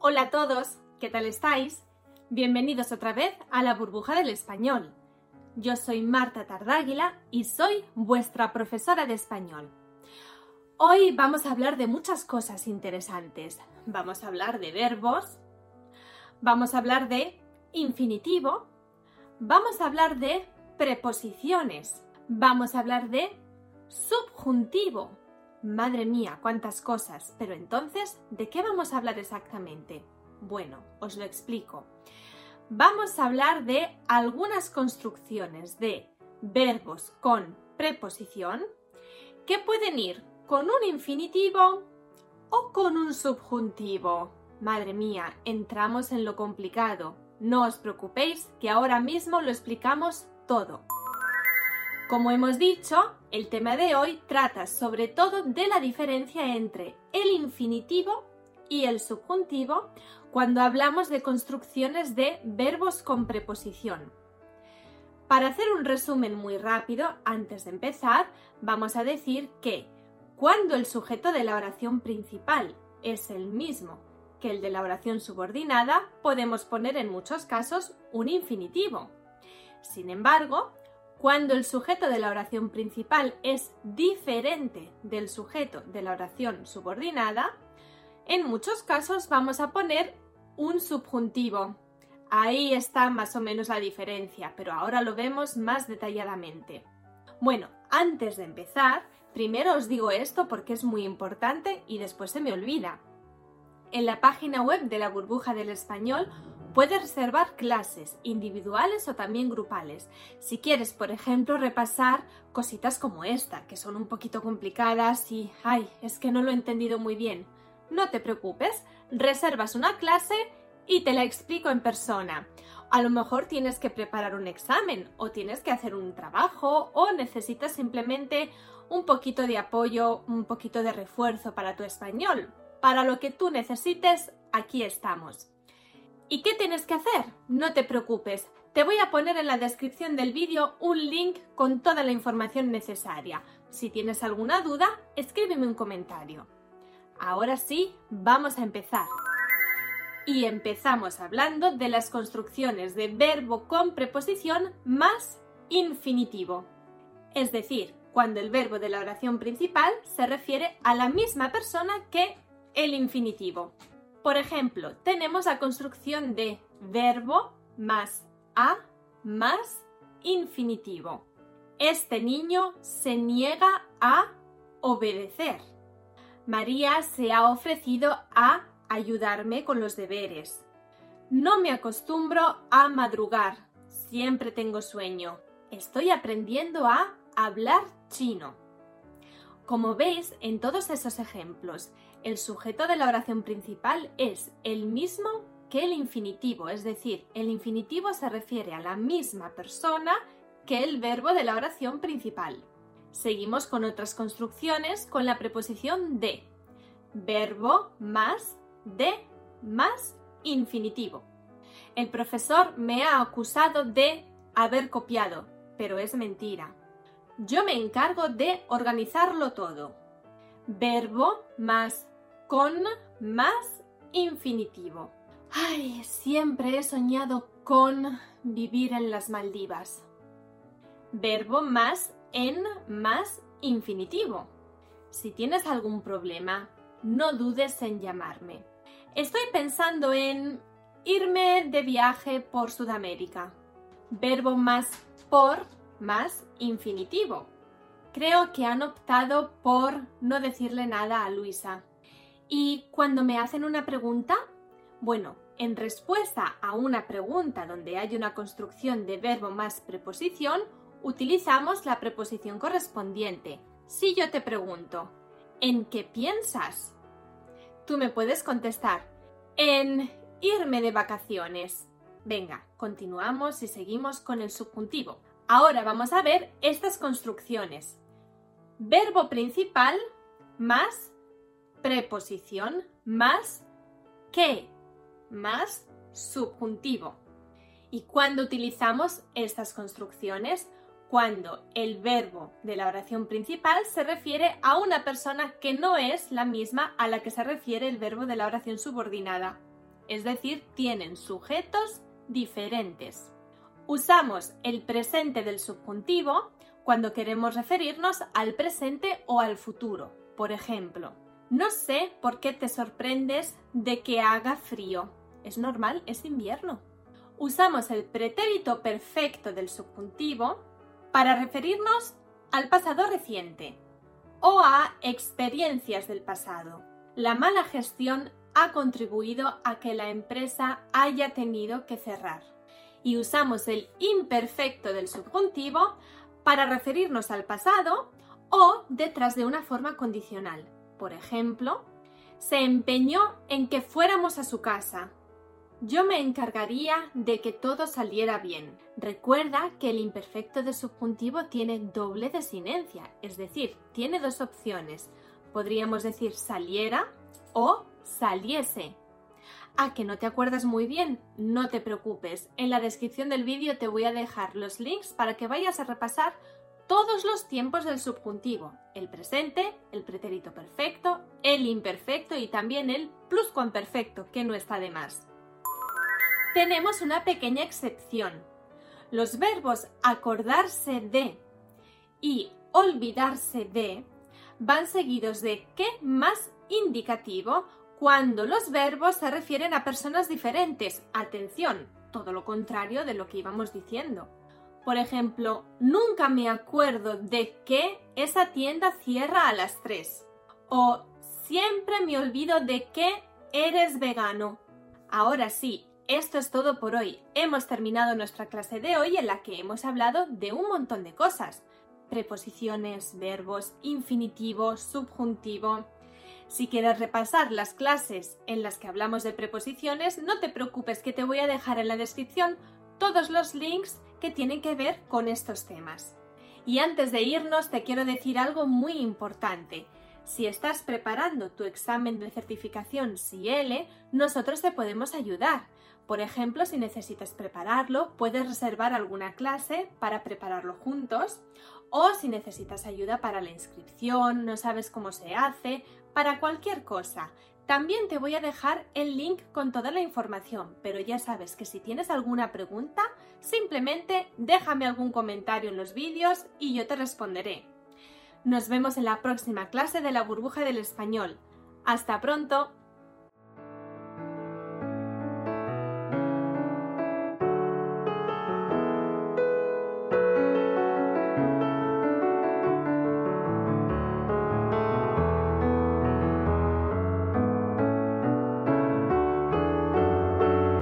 Hola a todos, ¿qué tal estáis? Bienvenidos otra vez a la burbuja del español. Yo soy Marta Tardáguila y soy vuestra profesora de español. Hoy vamos a hablar de muchas cosas interesantes. Vamos a hablar de verbos, vamos a hablar de infinitivo, vamos a hablar de preposiciones, vamos a hablar de subjuntivo, Madre mía, cuántas cosas. Pero entonces, ¿de qué vamos a hablar exactamente? Bueno, os lo explico. Vamos a hablar de algunas construcciones de verbos con preposición que pueden ir con un infinitivo o con un subjuntivo. Madre mía, entramos en lo complicado. No os preocupéis que ahora mismo lo explicamos todo. Como hemos dicho, el tema de hoy trata sobre todo de la diferencia entre el infinitivo y el subjuntivo cuando hablamos de construcciones de verbos con preposición. Para hacer un resumen muy rápido, antes de empezar, vamos a decir que cuando el sujeto de la oración principal es el mismo que el de la oración subordinada, podemos poner en muchos casos un infinitivo. Sin embargo, cuando el sujeto de la oración principal es diferente del sujeto de la oración subordinada, en muchos casos vamos a poner un subjuntivo. Ahí está más o menos la diferencia, pero ahora lo vemos más detalladamente. Bueno, antes de empezar, primero os digo esto porque es muy importante y después se me olvida. En la página web de la burbuja del español Puedes reservar clases individuales o también grupales. Si quieres, por ejemplo, repasar cositas como esta, que son un poquito complicadas y, ay, es que no lo he entendido muy bien. No te preocupes, reservas una clase y te la explico en persona. A lo mejor tienes que preparar un examen o tienes que hacer un trabajo o necesitas simplemente un poquito de apoyo, un poquito de refuerzo para tu español. Para lo que tú necesites, aquí estamos. ¿Y qué tienes que hacer? No te preocupes, te voy a poner en la descripción del vídeo un link con toda la información necesaria. Si tienes alguna duda, escríbeme un comentario. Ahora sí, vamos a empezar. Y empezamos hablando de las construcciones de verbo con preposición más infinitivo. Es decir, cuando el verbo de la oración principal se refiere a la misma persona que el infinitivo. Por ejemplo, tenemos la construcción de verbo más a más infinitivo. Este niño se niega a obedecer. María se ha ofrecido a ayudarme con los deberes. No me acostumbro a madrugar. Siempre tengo sueño. Estoy aprendiendo a hablar chino. Como veis, en todos esos ejemplos, el sujeto de la oración principal es el mismo que el infinitivo, es decir, el infinitivo se refiere a la misma persona que el verbo de la oración principal. Seguimos con otras construcciones con la preposición de. Verbo más de más infinitivo. El profesor me ha acusado de haber copiado, pero es mentira. Yo me encargo de organizarlo todo. Verbo más con más infinitivo. Ay, siempre he soñado con vivir en las Maldivas. Verbo más en más infinitivo. Si tienes algún problema, no dudes en llamarme. Estoy pensando en irme de viaje por Sudamérica. Verbo más por más infinitivo. Creo que han optado por no decirle nada a Luisa. Y cuando me hacen una pregunta, bueno, en respuesta a una pregunta donde hay una construcción de verbo más preposición, utilizamos la preposición correspondiente. Si yo te pregunto, ¿en qué piensas? Tú me puedes contestar, en irme de vacaciones. Venga, continuamos y seguimos con el subjuntivo. Ahora vamos a ver estas construcciones. Verbo principal más preposición más que más subjuntivo. ¿Y cuando utilizamos estas construcciones? Cuando el verbo de la oración principal se refiere a una persona que no es la misma a la que se refiere el verbo de la oración subordinada. es decir, tienen sujetos diferentes. Usamos el presente del subjuntivo cuando queremos referirnos al presente o al futuro. Por ejemplo, no sé por qué te sorprendes de que haga frío. Es normal, es invierno. Usamos el pretérito perfecto del subjuntivo para referirnos al pasado reciente o a experiencias del pasado. La mala gestión ha contribuido a que la empresa haya tenido que cerrar. Y usamos el imperfecto del subjuntivo para referirnos al pasado o detrás de una forma condicional. Por ejemplo, se empeñó en que fuéramos a su casa. Yo me encargaría de que todo saliera bien. Recuerda que el imperfecto de subjuntivo tiene doble desinencia, es decir, tiene dos opciones. Podríamos decir saliera o saliese. ¿A que no te acuerdas muy bien? No te preocupes. En la descripción del vídeo te voy a dejar los links para que vayas a repasar todos los tiempos del subjuntivo, el presente, el pretérito perfecto, el imperfecto y también el pluscuamperfecto, que no está de más. Tenemos una pequeña excepción. Los verbos acordarse de y olvidarse de van seguidos de qué más indicativo cuando los verbos se refieren a personas diferentes. Atención, todo lo contrario de lo que íbamos diciendo. Por ejemplo, nunca me acuerdo de que esa tienda cierra a las 3. O siempre me olvido de que eres vegano. Ahora sí, esto es todo por hoy. Hemos terminado nuestra clase de hoy en la que hemos hablado de un montón de cosas. Preposiciones, verbos, infinitivo, subjuntivo. Si quieres repasar las clases en las que hablamos de preposiciones, no te preocupes que te voy a dejar en la descripción todos los links que tienen que ver con estos temas. Y antes de irnos te quiero decir algo muy importante. Si estás preparando tu examen de certificación CIEL, nosotros te podemos ayudar. Por ejemplo, si necesitas prepararlo, puedes reservar alguna clase para prepararlo juntos o si necesitas ayuda para la inscripción, no sabes cómo se hace, para cualquier cosa. También te voy a dejar el link con toda la información, pero ya sabes que si tienes alguna pregunta, simplemente déjame algún comentario en los vídeos y yo te responderé. Nos vemos en la próxima clase de la burbuja del español. ¡Hasta pronto!